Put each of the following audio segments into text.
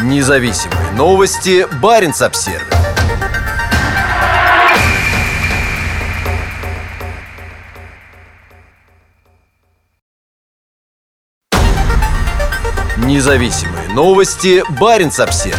Независимые новости. Барин обсервис Независимые новости. Барин обсервис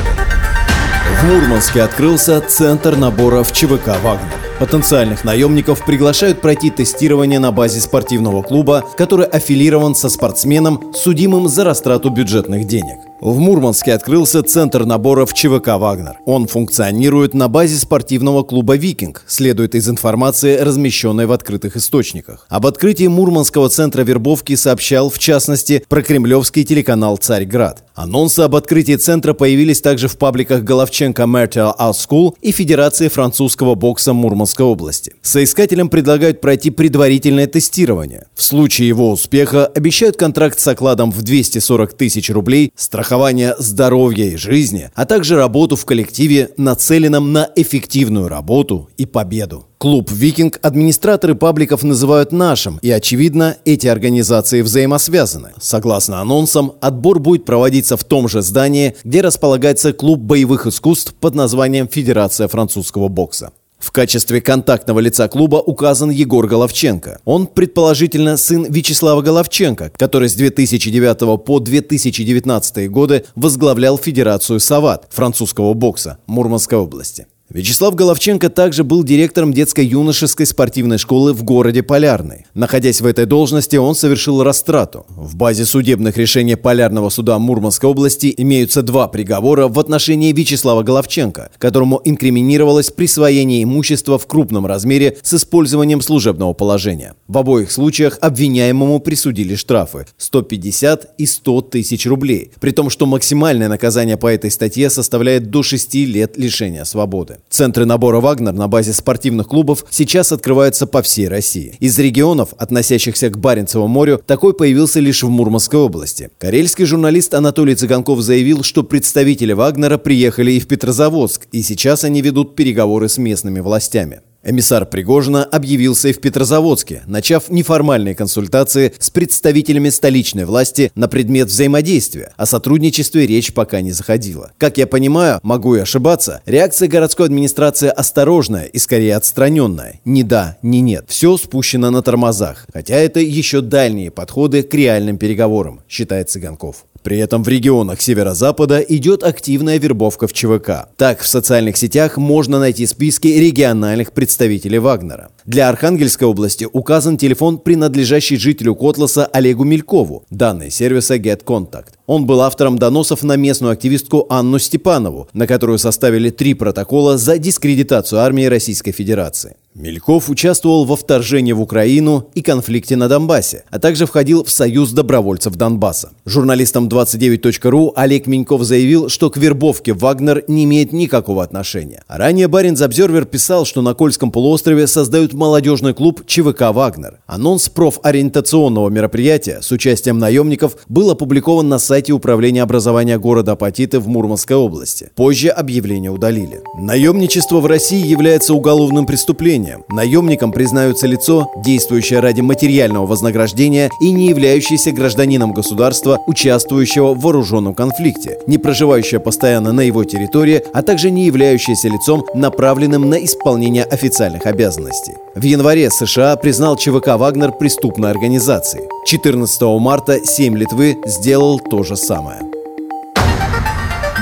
В Мурманске открылся центр набора в ЧВК «Вагнер». Потенциальных наемников приглашают пройти тестирование на базе спортивного клуба, который аффилирован со спортсменом, судимым за растрату бюджетных денег. В Мурманске открылся центр набора в ЧВК «Вагнер». Он функционирует на базе спортивного клуба «Викинг», следует из информации, размещенной в открытых источниках. Об открытии Мурманского центра вербовки сообщал, в частности, прокремлевский телеканал «Царьград». Анонсы об открытии центра появились также в пабликах Головченко Martial Art School и Федерации французского бокса Мурманской области. Соискателям предлагают пройти предварительное тестирование. В случае его успеха обещают контракт с окладом в 240 тысяч рублей, страхование страхование здоровья и жизни, а также работу в коллективе, нацеленном на эффективную работу и победу. Клуб «Викинг» администраторы пабликов называют нашим, и, очевидно, эти организации взаимосвязаны. Согласно анонсам, отбор будет проводиться в том же здании, где располагается клуб боевых искусств под названием «Федерация французского бокса». В качестве контактного лица клуба указан Егор Головченко. Он, предположительно, сын Вячеслава Головченко, который с 2009 по 2019 годы возглавлял Федерацию «Сават» французского бокса Мурманской области. Вячеслав Головченко также был директором детско-юношеской спортивной школы в городе Полярный. Находясь в этой должности, он совершил растрату. В базе судебных решений Полярного суда Мурманской области имеются два приговора в отношении Вячеслава Головченко, которому инкриминировалось присвоение имущества в крупном размере с использованием служебного положения. В обоих случаях обвиняемому присудили штрафы – 150 и 100 тысяч рублей, при том, что максимальное наказание по этой статье составляет до 6 лет лишения свободы. Центры набора «Вагнер» на базе спортивных клубов сейчас открываются по всей России. Из регионов, относящихся к Баренцеву морю, такой появился лишь в Мурманской области. Карельский журналист Анатолий Цыганков заявил, что представители «Вагнера» приехали и в Петрозаводск, и сейчас они ведут переговоры с местными властями. Эмиссар Пригожина объявился и в Петрозаводске, начав неформальные консультации с представителями столичной власти на предмет взаимодействия. О сотрудничестве речь пока не заходила. Как я понимаю, могу и ошибаться, реакция городской администрации осторожная и скорее отстраненная. Ни да, ни нет. Все спущено на тормозах. Хотя это еще дальние подходы к реальным переговорам, считает Цыганков. При этом в регионах северо-запада идет активная вербовка в ЧВК. Так, в социальных сетях можно найти списки региональных представителей Вагнера. Для Архангельской области указан телефон, принадлежащий жителю Котласа Олегу Мелькову, данные сервиса GetContact. Он был автором доносов на местную активистку Анну Степанову, на которую составили три протокола за дискредитацию армии Российской Федерации. Мельков участвовал во вторжении в Украину и конфликте на Донбассе, а также входил в Союз добровольцев Донбасса. Журналистам 29.ru Олег Меньков заявил, что к вербовке Вагнер не имеет никакого отношения. Ранее Баринс Обзервер писал, что на Кольском полуострове создают молодежный клуб ЧВК «Вагнер». Анонс профориентационного мероприятия с участием наемников был опубликован на сайте Управления образования города Апатиты в Мурманской области. Позже объявление удалили. Наемничество в России является уголовным преступлением. Наемником признаются лицо, действующее ради материального вознаграждения и не являющееся гражданином государства, участвующего в вооруженном конфликте, не проживающее постоянно на его территории, а также не являющееся лицом, направленным на исполнение официальных обязанностей. В январе США признал ЧВК «Вагнер» преступной организацией. 14 марта 7 Литвы сделал то же самое.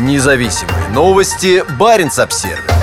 Независимые новости. Барин обсервис